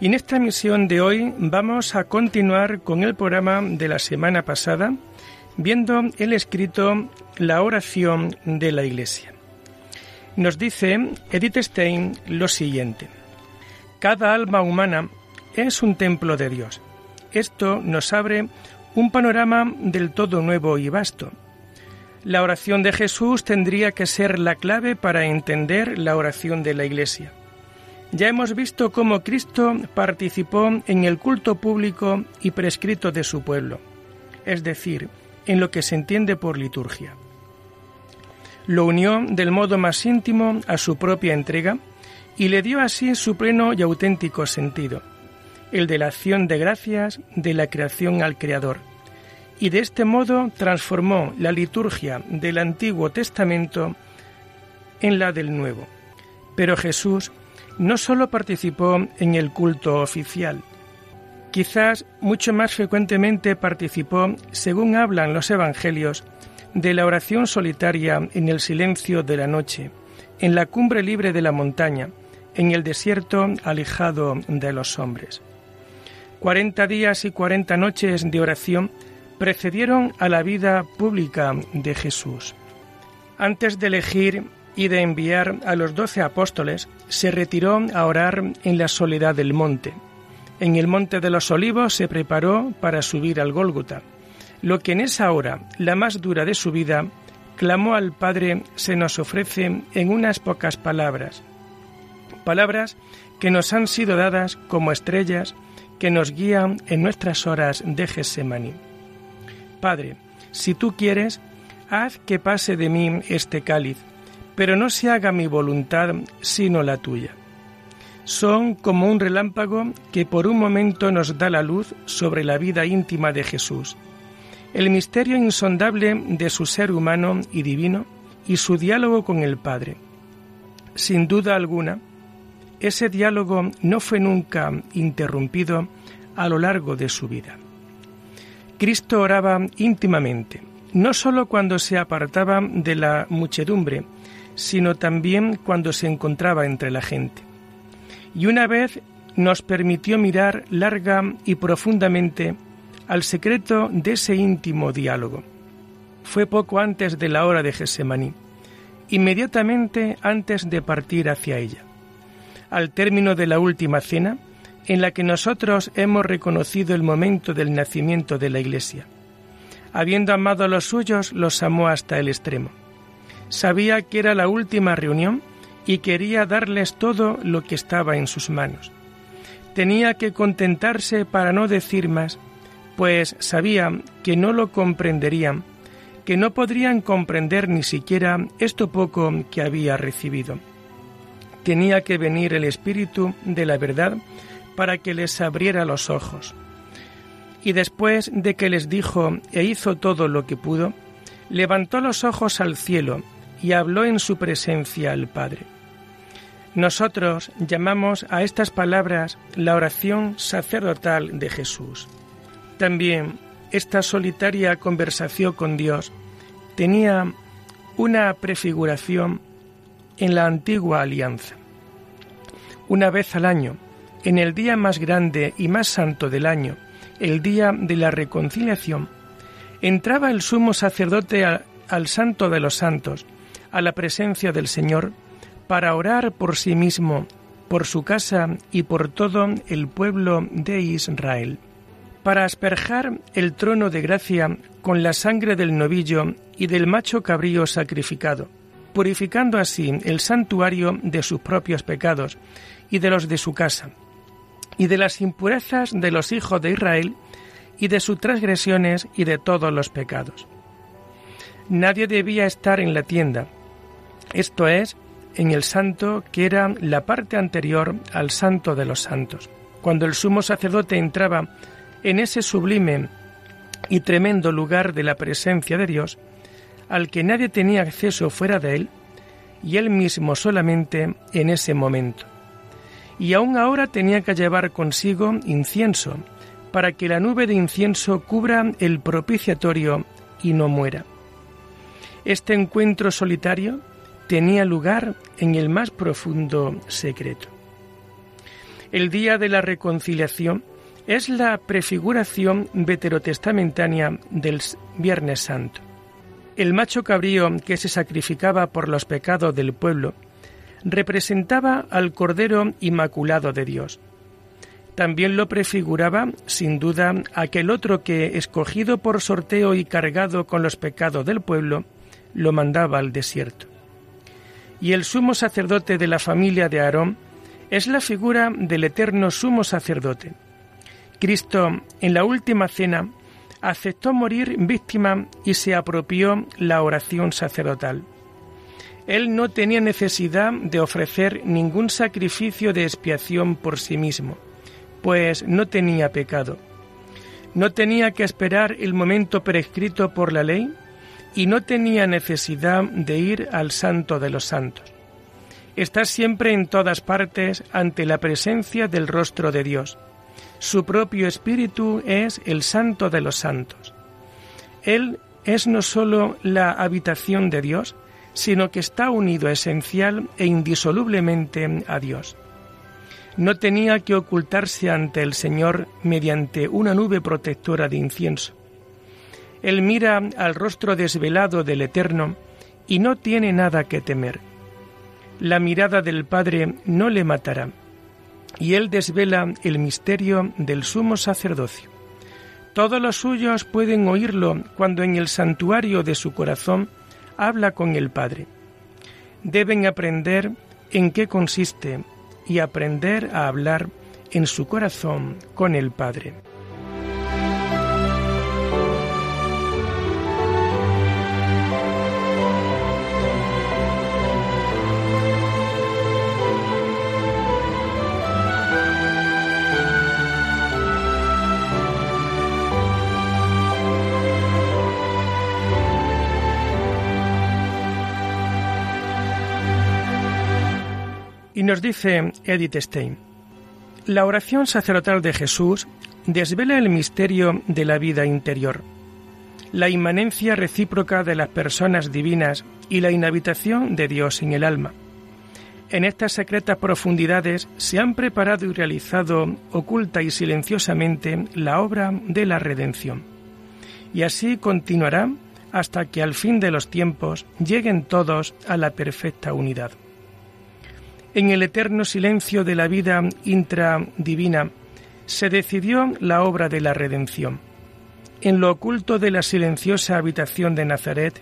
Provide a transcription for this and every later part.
Y en esta misión de hoy vamos a continuar con el programa de la semana pasada, viendo el escrito La oración de la Iglesia. Nos dice Edith Stein lo siguiente. Cada alma humana es un templo de Dios. Esto nos abre un panorama del todo nuevo y vasto. La oración de Jesús tendría que ser la clave para entender la oración de la Iglesia. Ya hemos visto cómo Cristo participó en el culto público y prescrito de su pueblo, es decir, en lo que se entiende por liturgia. Lo unió del modo más íntimo a su propia entrega y le dio así su pleno y auténtico sentido, el de la acción de gracias de la creación al Creador, y de este modo transformó la liturgia del Antiguo Testamento en la del Nuevo. Pero Jesús no solo participó en el culto oficial, quizás mucho más frecuentemente participó, según hablan los evangelios, de la oración solitaria en el silencio de la noche, en la cumbre libre de la montaña, en el desierto alejado de los hombres. Cuarenta días y cuarenta noches de oración precedieron a la vida pública de Jesús. Antes de elegir y de enviar a los doce apóstoles, se retiró a orar en la soledad del monte. En el monte de los olivos se preparó para subir al Gólgota. Lo que en esa hora, la más dura de su vida, clamó al Padre se nos ofrece en unas pocas palabras. Palabras que nos han sido dadas como estrellas que nos guían en nuestras horas de Gesemaní. Padre, si tú quieres, haz que pase de mí este cáliz, pero no se haga mi voluntad sino la tuya. Son como un relámpago que por un momento nos da la luz sobre la vida íntima de Jesús, el misterio insondable de su ser humano y divino y su diálogo con el Padre. Sin duda alguna, ese diálogo no fue nunca interrumpido a lo largo de su vida. Cristo oraba íntimamente, no sólo cuando se apartaba de la muchedumbre, sino también cuando se encontraba entre la gente. Y una vez nos permitió mirar larga y profundamente al secreto de ese íntimo diálogo. Fue poco antes de la hora de Gesemaní, inmediatamente antes de partir hacia ella. Al término de la última cena, en la que nosotros hemos reconocido el momento del nacimiento de la Iglesia. Habiendo amado a los suyos, los amó hasta el extremo. Sabía que era la última reunión y quería darles todo lo que estaba en sus manos. Tenía que contentarse para no decir más, pues sabía que no lo comprenderían, que no podrían comprender ni siquiera esto poco que había recibido. Tenía que venir el Espíritu de la verdad para que les abriera los ojos. Y después de que les dijo e hizo todo lo que pudo, levantó los ojos al cielo y habló en su presencia al Padre. Nosotros llamamos a estas palabras la oración sacerdotal de Jesús. También esta solitaria conversación con Dios tenía una prefiguración en la antigua alianza. Una vez al año, en el día más grande y más santo del año, el día de la reconciliación, entraba el sumo sacerdote al santo de los santos, a la presencia del Señor para orar por sí mismo, por su casa y por todo el pueblo de Israel, para asperjar el trono de gracia con la sangre del novillo y del macho cabrío sacrificado, purificando así el santuario de sus propios pecados y de los de su casa, y de las impurezas de los hijos de Israel y de sus transgresiones y de todos los pecados. Nadie debía estar en la tienda, esto es, en el santo que era la parte anterior al santo de los santos. cuando el sumo sacerdote entraba en ese sublime y tremendo lugar de la presencia de Dios, al que nadie tenía acceso fuera de él, y él mismo solamente en ese momento. Y aún ahora tenía que llevar consigo incienso, para que la nube de incienso cubra el propiciatorio y no muera. Este encuentro solitario tenía lugar en el más profundo secreto. El día de la reconciliación es la prefiguración veterotestamentánea del Viernes Santo. El macho cabrío que se sacrificaba por los pecados del pueblo representaba al Cordero Inmaculado de Dios. También lo prefiguraba, sin duda, aquel otro que, escogido por sorteo y cargado con los pecados del pueblo, lo mandaba al desierto. Y el sumo sacerdote de la familia de Aarón es la figura del eterno sumo sacerdote, Cristo en la última cena aceptó morir víctima y se apropió la oración sacerdotal. Él no tenía necesidad de ofrecer ningún sacrificio de expiación por sí mismo, pues no tenía pecado. No tenía que esperar el momento prescrito por la ley y no tenía necesidad de ir al santo de los santos. Está siempre en todas partes ante la presencia del rostro de Dios su propio espíritu es el santo de los santos. Él es no sólo la habitación de Dios, sino que está unido esencial e indisolublemente a Dios. No tenía que ocultarse ante el Señor mediante una nube protectora de incienso. Él mira al rostro desvelado del Eterno y no tiene nada que temer. La mirada del Padre no le matará y él desvela el misterio del sumo sacerdocio. Todos los suyos pueden oírlo cuando en el santuario de su corazón habla con el Padre. Deben aprender en qué consiste y aprender a hablar en su corazón con el Padre. Nos dice Edith Stein, la oración sacerdotal de Jesús desvela el misterio de la vida interior, la inmanencia recíproca de las personas divinas y la inhabitación de Dios en el alma. En estas secretas profundidades se han preparado y realizado oculta y silenciosamente la obra de la redención. Y así continuará hasta que al fin de los tiempos lleguen todos a la perfecta unidad. En el eterno silencio de la vida intradivina se decidió la obra de la redención. En lo oculto de la silenciosa habitación de Nazaret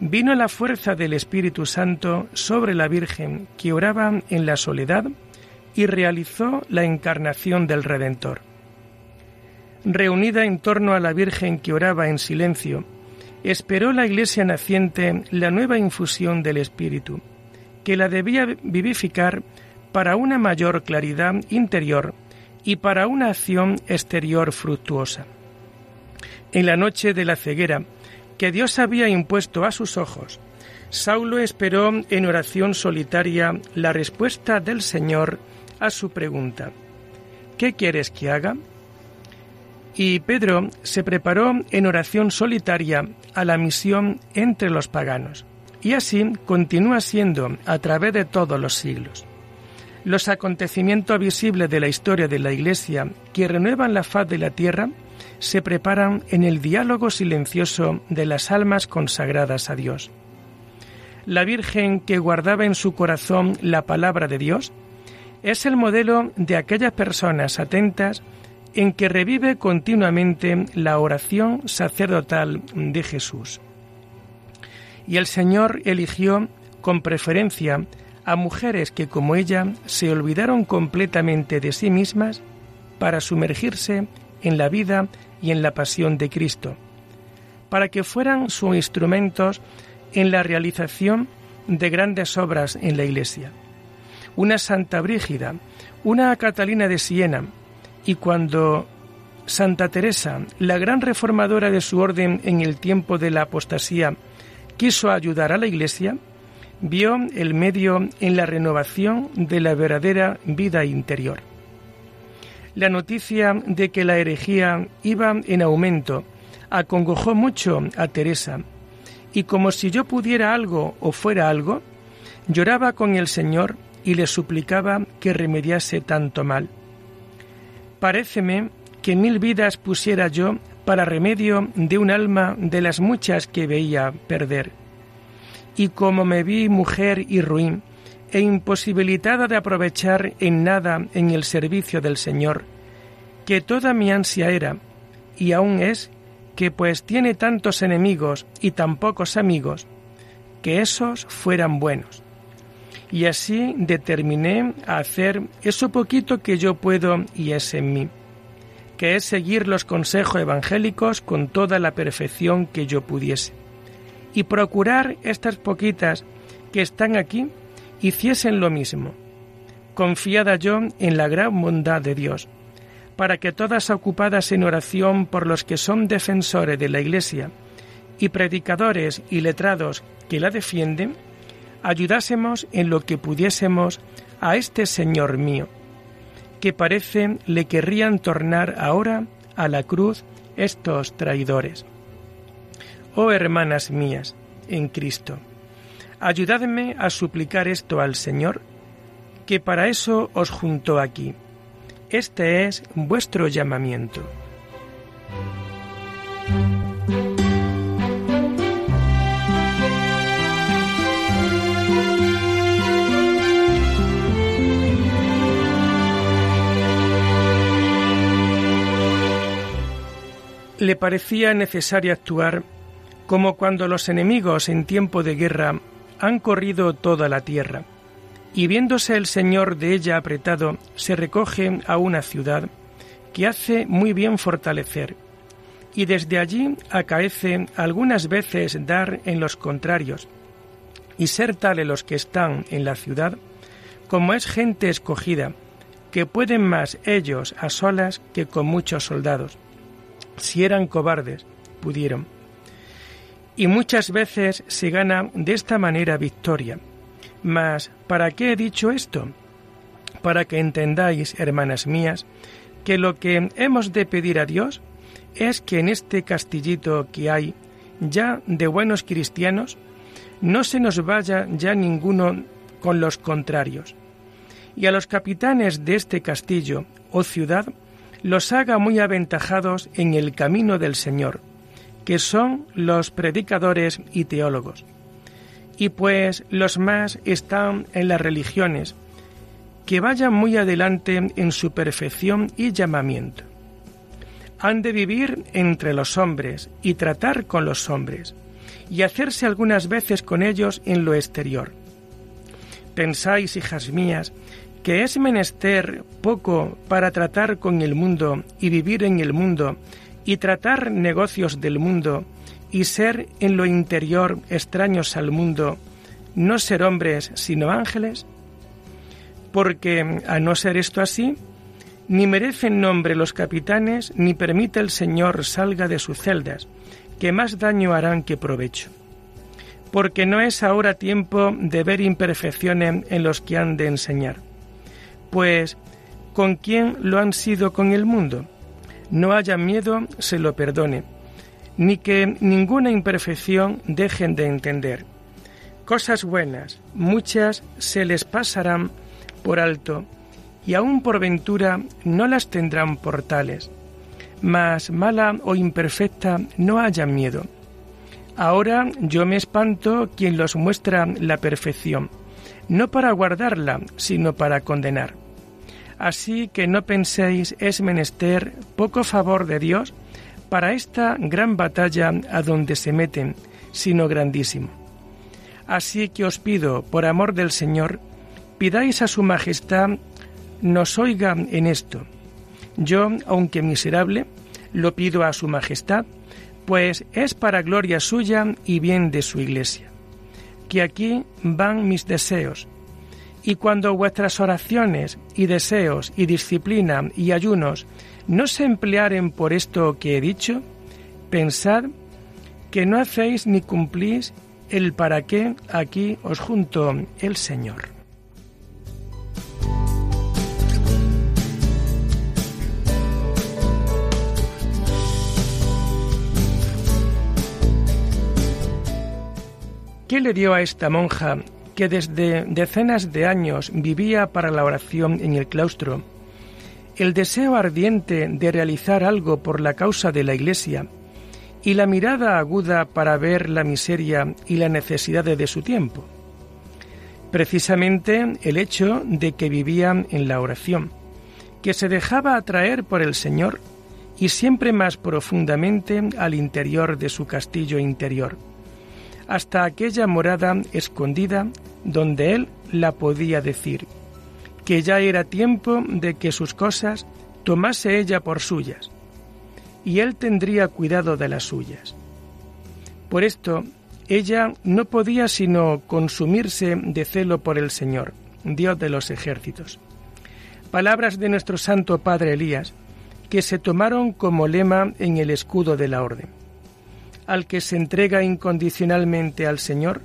vino la fuerza del Espíritu Santo sobre la Virgen que oraba en la soledad y realizó la encarnación del Redentor. Reunida en torno a la Virgen que oraba en silencio, esperó la Iglesia naciente la nueva infusión del Espíritu que la debía vivificar para una mayor claridad interior y para una acción exterior fructuosa. En la noche de la ceguera que Dios había impuesto a sus ojos, Saulo esperó en oración solitaria la respuesta del Señor a su pregunta, ¿qué quieres que haga? Y Pedro se preparó en oración solitaria a la misión entre los paganos y así continúa siendo a través de todos los siglos. Los acontecimientos visibles de la historia de la Iglesia que renuevan la faz de la tierra se preparan en el diálogo silencioso de las almas consagradas a Dios. La Virgen que guardaba en su corazón la palabra de Dios es el modelo de aquellas personas atentas en que revive continuamente la oración sacerdotal de Jesús y el Señor eligió con preferencia a mujeres que como ella se olvidaron completamente de sí mismas para sumergirse en la vida y en la pasión de Cristo, para que fueran sus instrumentos en la realización de grandes obras en la Iglesia. Una Santa Brígida, una Catalina de Siena, Y cuando Santa Teresa, la gran reformadora de su orden en el tiempo de la apostasía, quiso ayudar a la Iglesia, vio el medio en la renovación de la verdadera vida interior. La noticia de que la herejía iba en aumento acongojó mucho a Teresa, y como si yo pudiera algo o fuera algo, lloraba con el Señor y le suplicaba que remediase tanto mal. Paréceme que mil vidas pusiera yo para remedio de un alma de las muchas que veía perder. Y como me vi mujer y ruin, e imposibilitada de aprovechar en nada en el servicio del Señor, que toda mi ansia era, y aún es, que pues tiene tantos enemigos y tan pocos amigos, que esos fueran buenos. Y así determiné a hacer eso poquito que yo puedo y es en mí, que es seguir los consejos evangélicos con toda la perfección que yo pudiese, y procurar estas poquitas que están aquí hiciesen lo mismo, confiada yo en la gran bondad de Dios, para que todas ocupadas en oración por los que son defensores de la Iglesia y predicadores y letrados que la defienden, ayudásemos en lo que pudiésemos a este Señor mío, que parece le querrían tornar ahora a la cruz estos traidores. Oh hermanas mías, en Cristo, ayudadme a suplicar esto al Señor, que para eso os juntó aquí este es vuestro llamamiento. Le parecía necesario actuar como cuando los enemigos en tiempo de guerra han corrido toda la tierra y viéndose el Señor de ella apretado, se recoge a una ciudad que hace muy bien fortalecer, y desde allí acaece algunas veces dar en los contrarios, y ser tales los que están en la ciudad, como es gente escogida, que pueden más ellos a solas que con muchos soldados. Si eran cobardes, pudieron. Y muchas veces se gana de esta manera victoria, mas, ¿para qué he dicho esto? Para que entendáis, hermanas mías, que lo que hemos de pedir a Dios es que en este castillito que hay ya de buenos cristianos, no se nos vaya ya ninguno con los contrarios, y a los capitanes de este castillo o ciudad los haga muy aventajados en el camino del Señor, que son los predicadores y teólogos y pues los más están en las religiones, que vayan muy adelante en su perfección y llamamiento. Han de vivir entre los hombres y tratar con los hombres, y hacerse algunas veces con ellos en lo exterior. Pensáis, hijas mías, que es menester poco para tratar con el mundo y vivir en el mundo y tratar negocios del mundo y ser en lo interior extraños al mundo, no ser hombres sino ángeles? Porque a no ser esto así, ni merecen nombre los capitanes, ni permite el Señor salga de sus celdas, que más daño harán que provecho. Porque no es ahora tiempo de ver imperfecciones en los que han de enseñar. Pues, ¿con quién lo han sido con el mundo? No haya miedo, se lo perdone ni que ninguna imperfección dejen de entender. Cosas buenas, muchas se les pasarán por alto, y aun por ventura no las tendrán por tales. Mas mala o imperfecta no haya miedo. Ahora yo me espanto quien los muestra la perfección, no para guardarla, sino para condenar. Así que no penséis es menester poco favor de Dios para esta gran batalla a donde se meten, sino grandísimo. Así que os pido, por amor del Señor, pidáis a Su Majestad nos oiga en esto. Yo, aunque miserable, lo pido a Su Majestad, pues es para gloria suya y bien de su Iglesia. Que aquí van mis deseos, Y cuando vuestras oraciones y deseos y disciplina y ayunos no se emplearen por esto que he dicho, pensad que no hacéis ni cumplís el para qué aquí os junto el Señor. ¿Qué le dio a esta monja que desde decenas de años vivía para la oración en el claustro, el deseo ardiente de realizar algo por la causa de la Iglesia y la mirada aguda para ver la miseria y la necesidad de su tiempo. Precisamente el hecho de que vivía en la oración, que se dejaba atraer por el Señor y siempre más profundamente al interior de su castillo interior hasta aquella morada escondida donde él la podía decir, que ya era tiempo de que sus cosas tomase ella por suyas, y él tendría cuidado de las suyas. Por esto, ella no podía sino consumirse de celo por el Señor, Dios de los ejércitos. Palabras de nuestro Santo Padre Elías, que se tomaron como lema en el escudo de la orden al que se entrega incondicionalmente al Señor,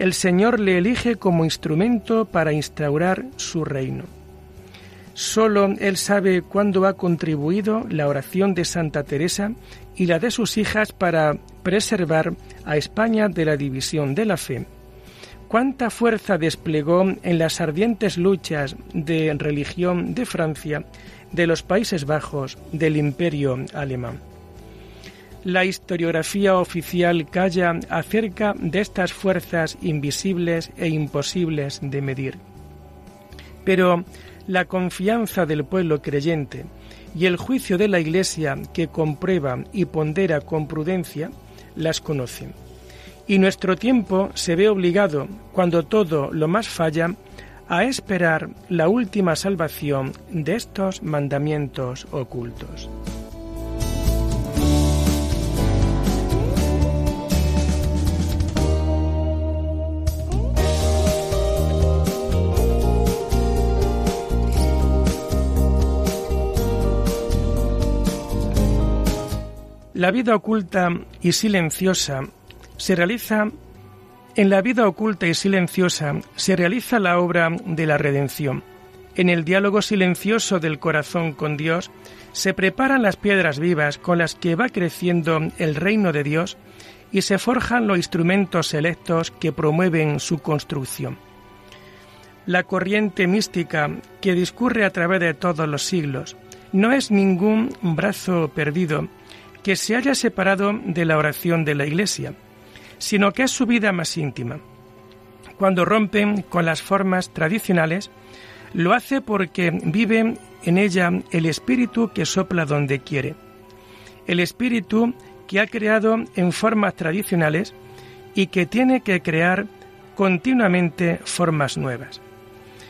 el Señor le elige como instrumento para instaurar su reino. Solo Él sabe cuándo ha contribuido la oración de Santa Teresa y la de sus hijas para preservar a España de la división de la fe. Cuánta fuerza desplegó en las ardientes luchas de religión de Francia, de los Países Bajos, del Imperio alemán. La historiografía oficial calla acerca de estas fuerzas invisibles e imposibles de medir. Pero la confianza del pueblo creyente y el juicio de la Iglesia que comprueba y pondera con prudencia las conocen. Y nuestro tiempo se ve obligado, cuando todo lo más falla, a esperar la última salvación de estos mandamientos ocultos. La vida oculta y silenciosa se realiza en la vida oculta y silenciosa se realiza la obra de la redención. En el diálogo silencioso del corazón con Dios se preparan las piedras vivas con las que va creciendo el reino de Dios y se forjan los instrumentos selectos que promueven su construcción. La corriente mística que discurre a través de todos los siglos no es ningún brazo perdido, que se haya separado de la oración de la Iglesia, sino que es su vida más íntima. Cuando rompen con las formas tradicionales, lo hace porque vive en ella el Espíritu que sopla donde quiere, el Espíritu que ha creado en formas tradicionales y que tiene que crear continuamente formas nuevas.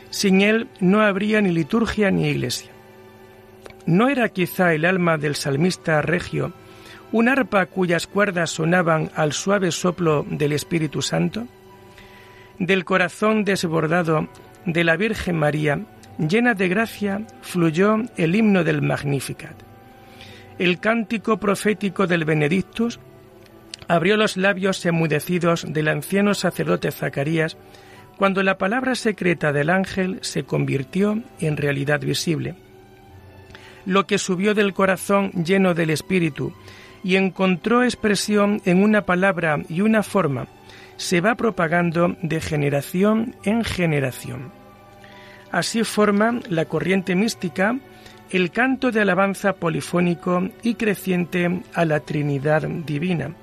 Sin él no habría ni liturgia ni iglesia. ¿No era quizá el alma del salmista regio un arpa cuyas cuerdas sonaban al suave soplo del Espíritu Santo? Del corazón desbordado de la Virgen María, llena de gracia, fluyó el himno del Magnificat. El cántico profético del Benedictus abrió los labios enmudecidos del anciano sacerdote Zacarías cuando la palabra secreta del ángel se convirtió en realidad visible. Lo que subió del corazón lleno del Espíritu y encontró expresión en una palabra y una forma, se va propagando de generación en generación. Así forma la corriente mística el canto de alabanza polifónico y creciente a la Trinidad divina,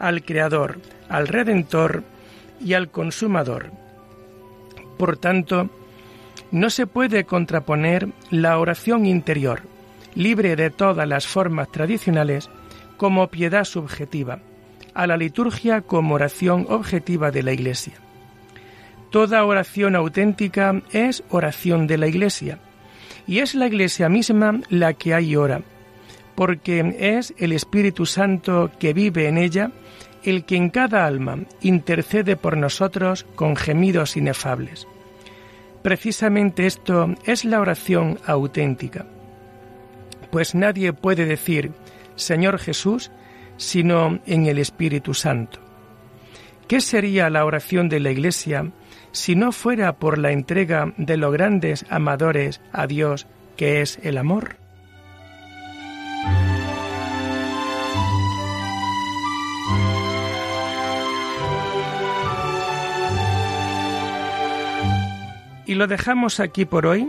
al Creador, al Redentor y al Consumador. Por tanto, no se puede contraponer la oración interior, libre de todas las formas tradicionales, como piedad subjetiva, a la liturgia como oración objetiva de la Iglesia. Toda oración auténtica es oración de la Iglesia, y es la Iglesia misma la que hay ora, porque es el Espíritu Santo que vive en ella el que en cada alma intercede por nosotros con gemidos inefables. Precisamente esto es la oración auténtica, pues nadie puede decir Señor Jesús sino en el Espíritu Santo. ¿Qué sería la oración de la Iglesia si no fuera por la entrega de los grandes amadores a Dios, que es el amor? Y lo dejamos aquí por hoy,